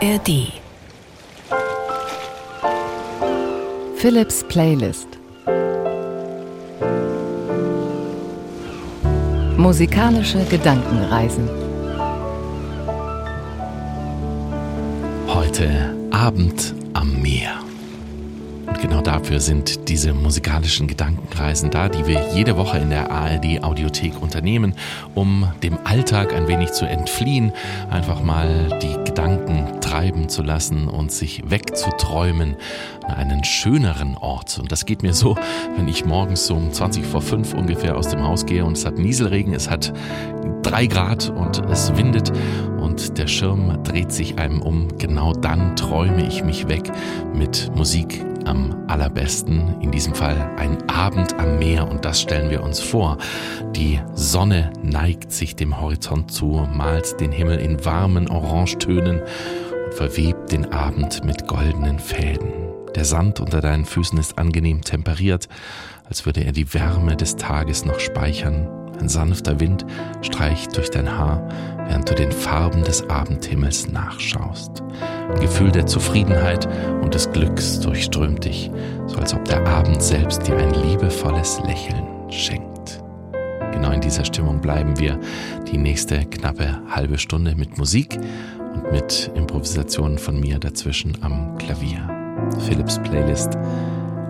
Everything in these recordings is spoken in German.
ARD Philips Playlist. Musikalische Gedankenreisen. Heute Abend am Meer. Dafür sind diese musikalischen Gedankenreisen da, die wir jede Woche in der ARD Audiothek unternehmen, um dem Alltag ein wenig zu entfliehen, einfach mal die Gedanken treiben zu lassen und sich wegzuträumen an einen schöneren Ort. Und das geht mir so, wenn ich morgens um 20 vor 5 ungefähr aus dem Haus gehe und es hat Nieselregen, es hat drei Grad und es windet und der Schirm dreht sich einem um. Genau dann träume ich mich weg mit Musik am allerbesten. In diesem Fall ein Abend am Meer und das stellen wir uns vor. Die Sonne neigt sich dem Horizont zu, malt den Himmel in warmen Orangetönen und verwebt den Abend mit goldenen Fäden. Der Sand unter deinen Füßen ist angenehm temperiert, als würde er die Wärme des Tages noch speichern. Ein sanfter Wind streicht durch dein Haar, während du den Farben des Abendhimmels nachschaust. Ein Gefühl der Zufriedenheit und des Glücks durchströmt dich, so als ob der Abend selbst dir ein liebevolles Lächeln schenkt. Genau in dieser Stimmung bleiben wir die nächste knappe halbe Stunde mit Musik und mit Improvisationen von mir dazwischen am Klavier. Philips Playlist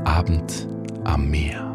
Abend am Meer.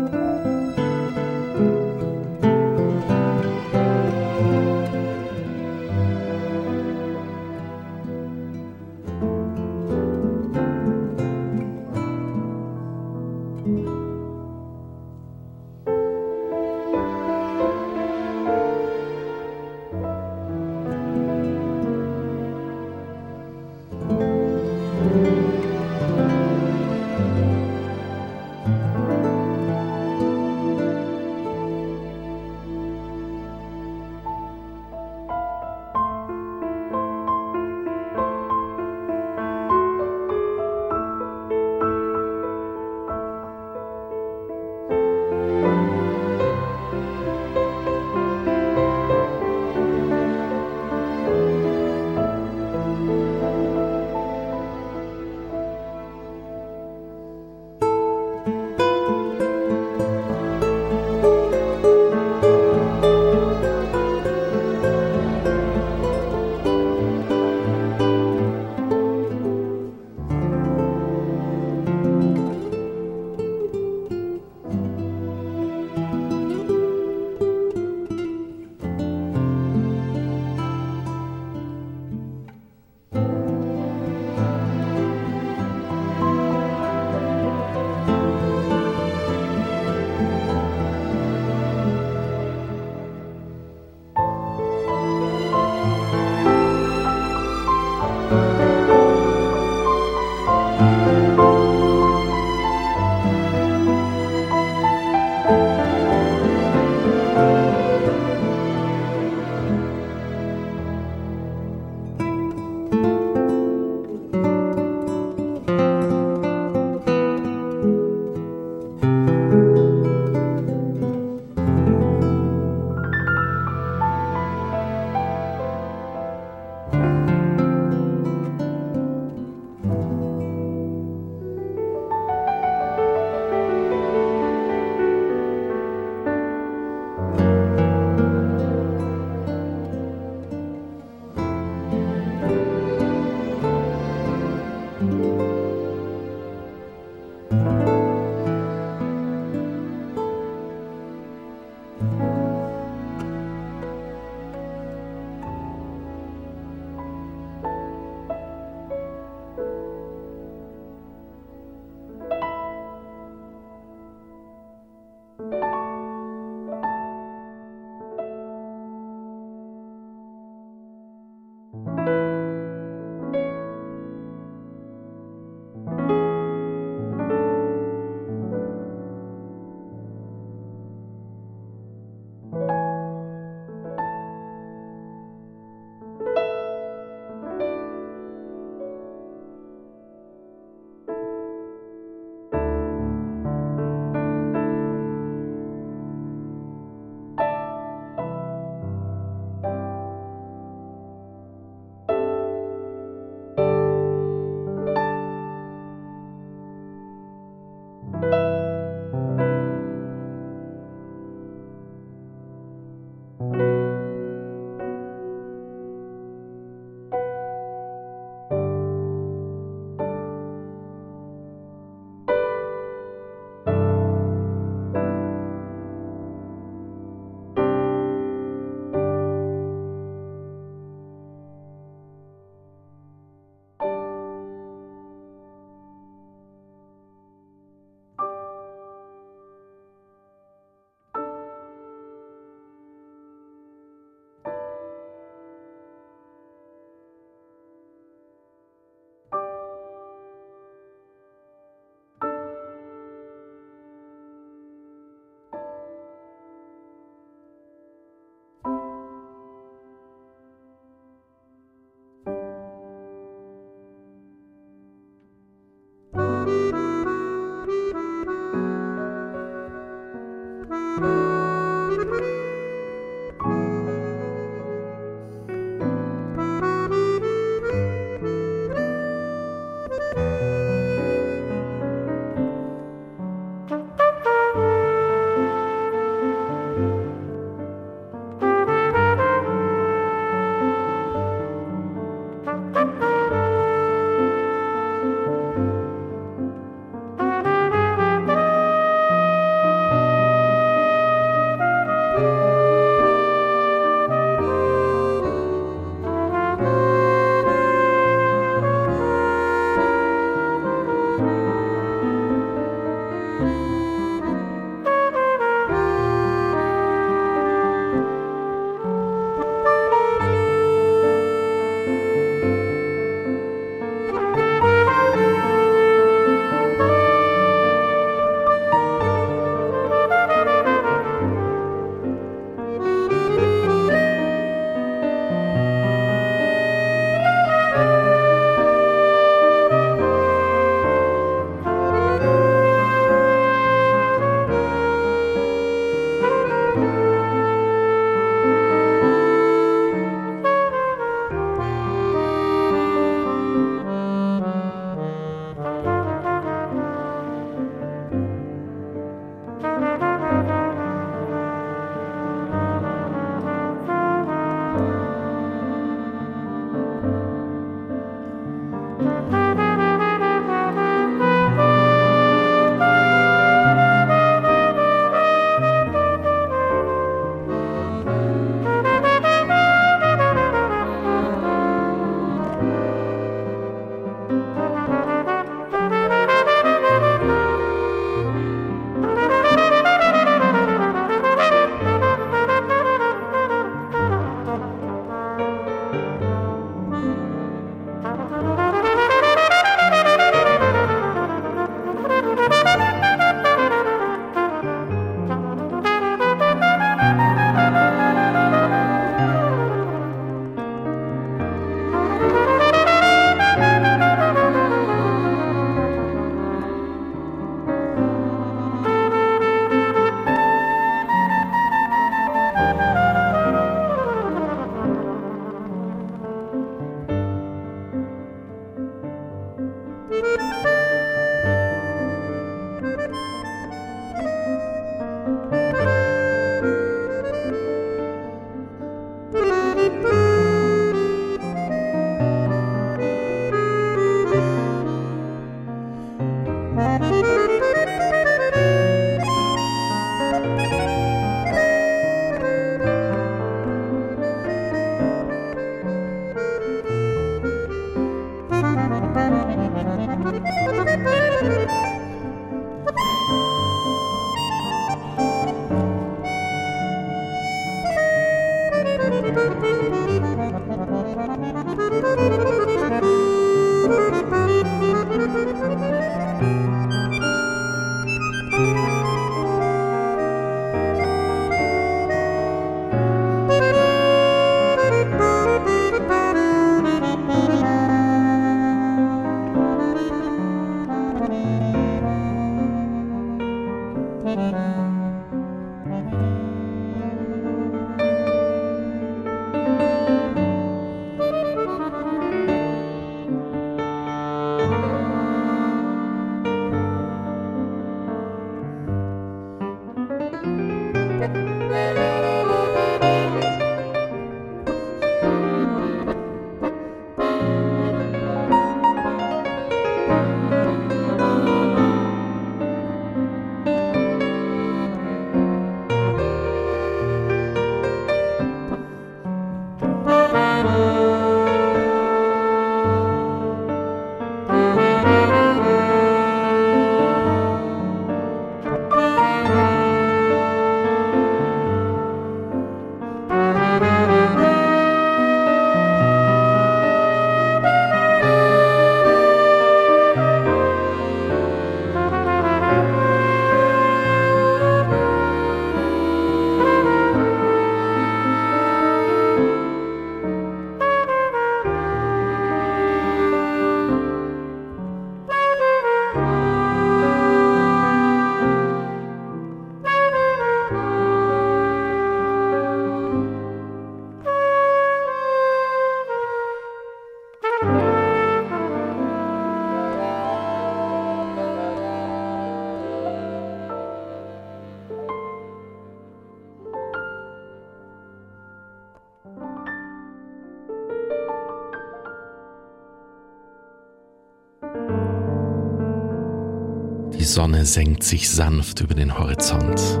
Sonne senkt sich sanft über den Horizont,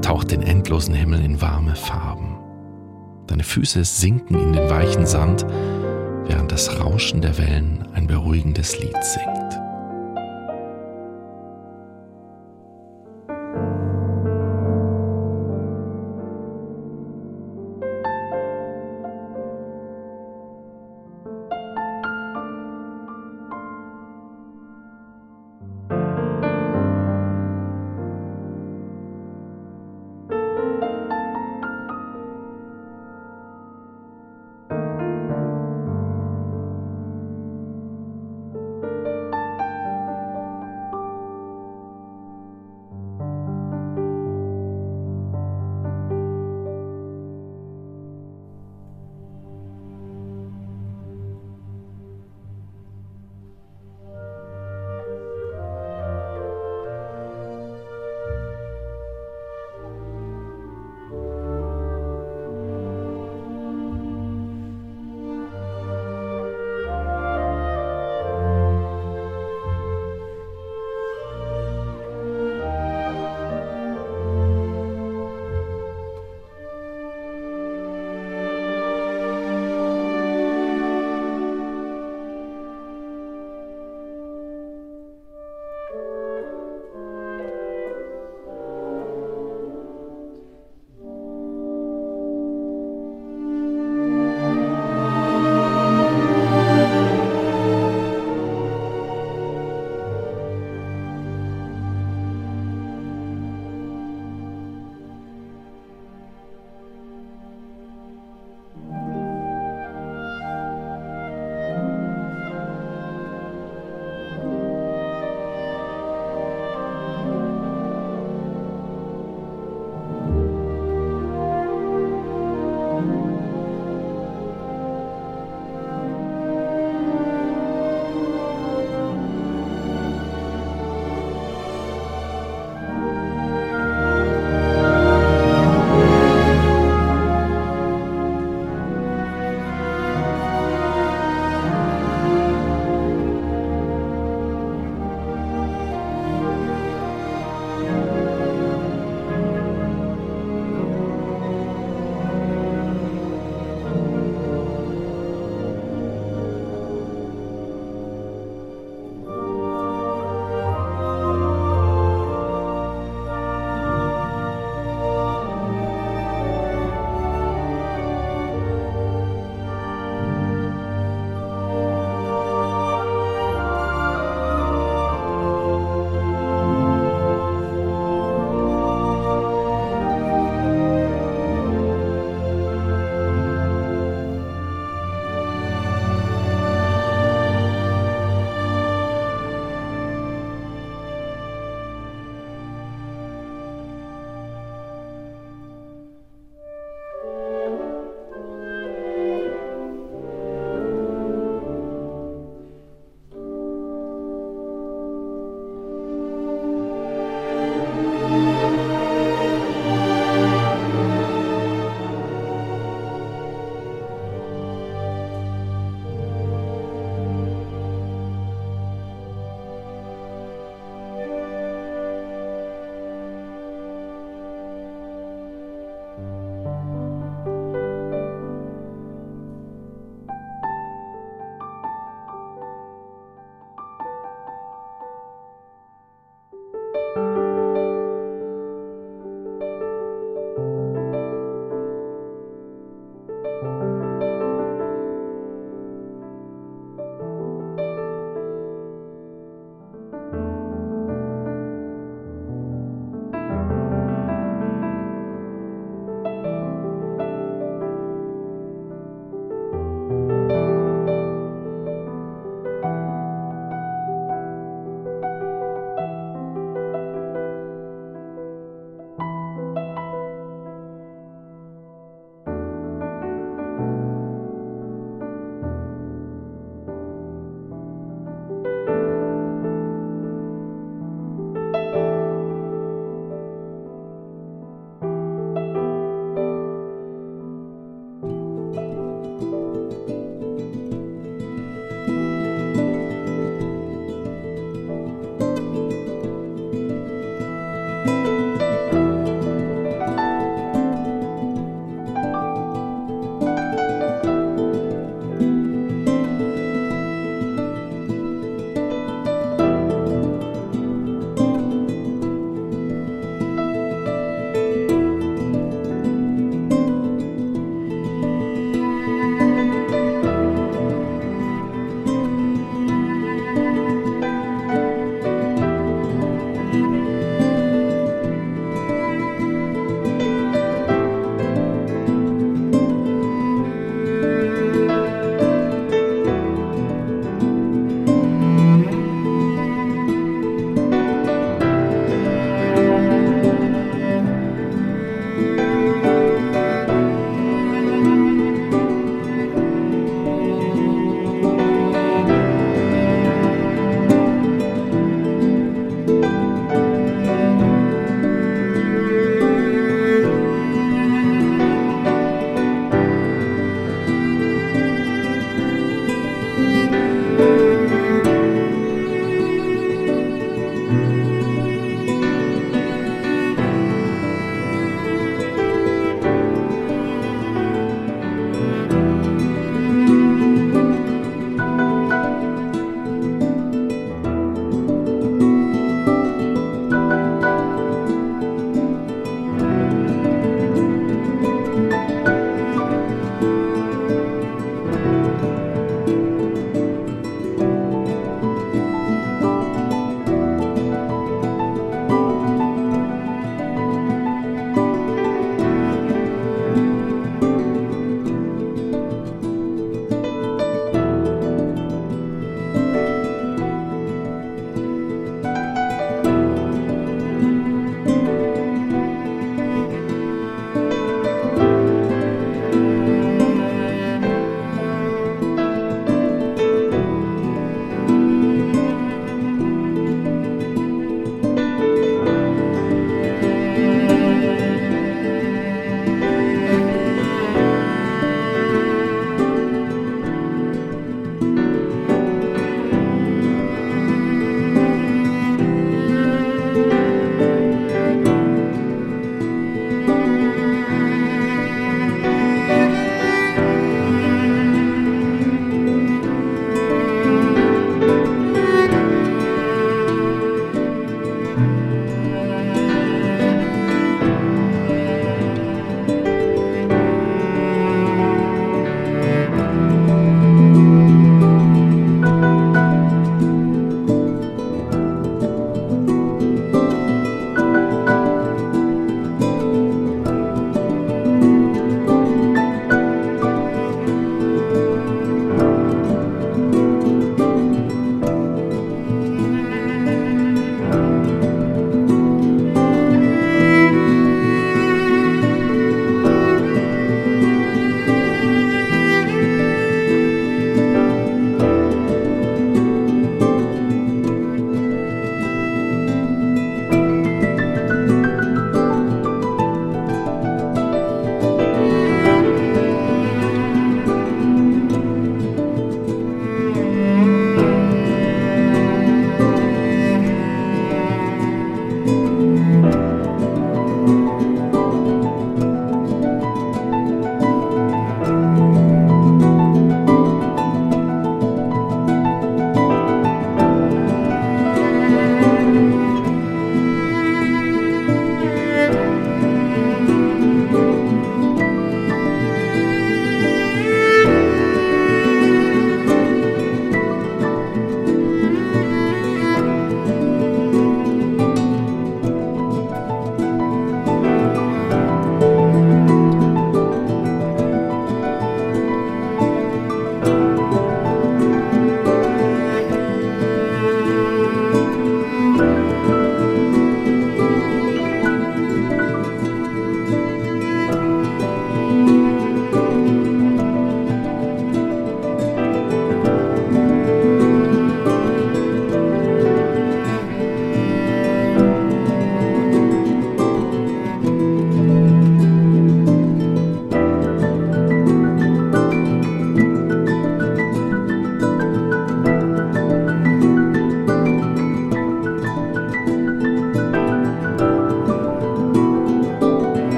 taucht den endlosen Himmel in warme Farben. Deine Füße sinken in den weichen Sand, während das Rauschen der Wellen ein beruhigendes Lied singt.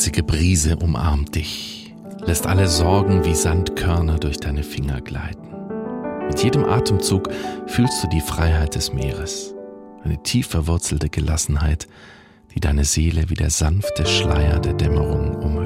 Salzige Brise umarmt dich, lässt alle Sorgen wie Sandkörner durch deine Finger gleiten. Mit jedem Atemzug fühlst du die Freiheit des Meeres, eine tief verwurzelte Gelassenheit, die deine Seele wie der sanfte Schleier der Dämmerung umhüllt.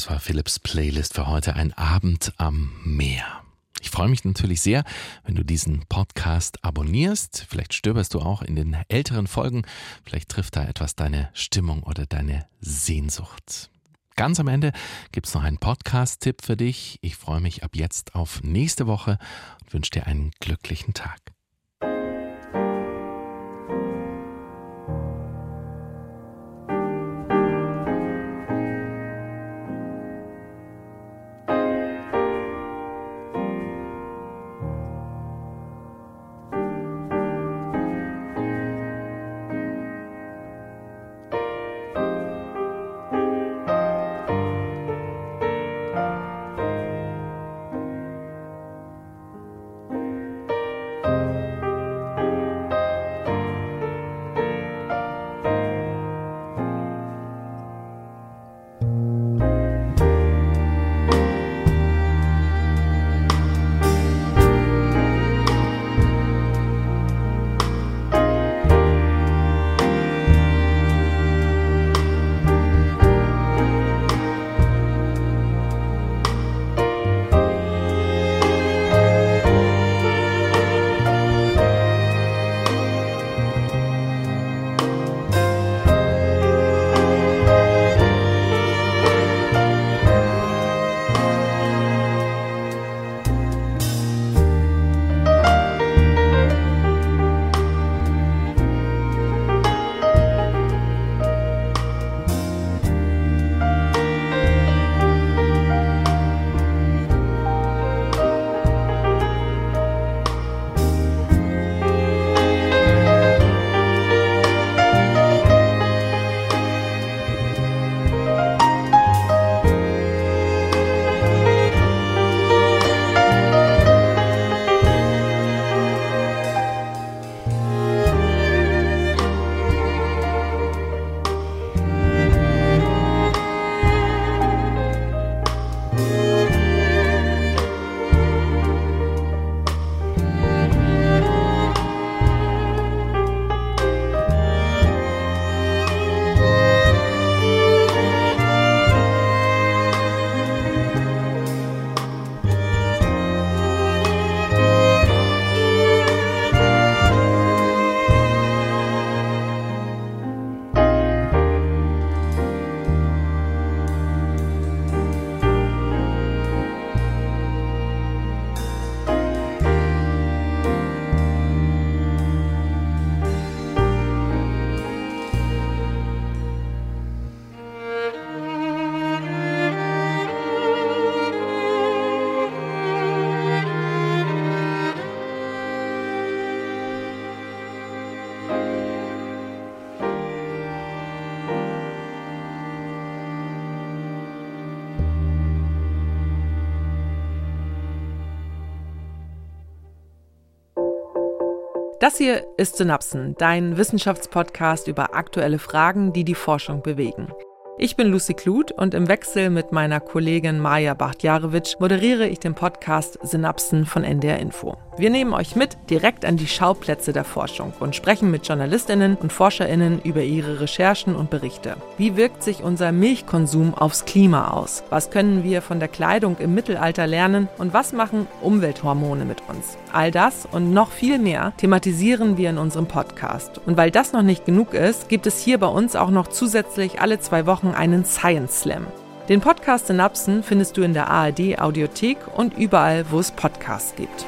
Das war Philips Playlist für heute, ein Abend am Meer. Ich freue mich natürlich sehr, wenn du diesen Podcast abonnierst. Vielleicht stöberst du auch in den älteren Folgen. Vielleicht trifft da etwas deine Stimmung oder deine Sehnsucht. Ganz am Ende gibt es noch einen Podcast-Tipp für dich. Ich freue mich ab jetzt auf nächste Woche und wünsche dir einen glücklichen Tag. Das hier ist Synapsen, dein Wissenschaftspodcast über aktuelle Fragen, die die Forschung bewegen. Ich bin Lucy Kluth und im Wechsel mit meiner Kollegin Maja Bachtjarewitsch moderiere ich den Podcast Synapsen von NDR Info. Wir nehmen euch mit direkt an die Schauplätze der Forschung und sprechen mit Journalistinnen und Forscherinnen über ihre Recherchen und Berichte. Wie wirkt sich unser Milchkonsum aufs Klima aus? Was können wir von der Kleidung im Mittelalter lernen und was machen Umwelthormone mit uns? All das und noch viel mehr thematisieren wir in unserem Podcast. Und weil das noch nicht genug ist, gibt es hier bei uns auch noch zusätzlich alle zwei Wochen einen Science Slam. Den Podcast Synapsen findest du in der ARD Audiothek und überall, wo es Podcasts gibt.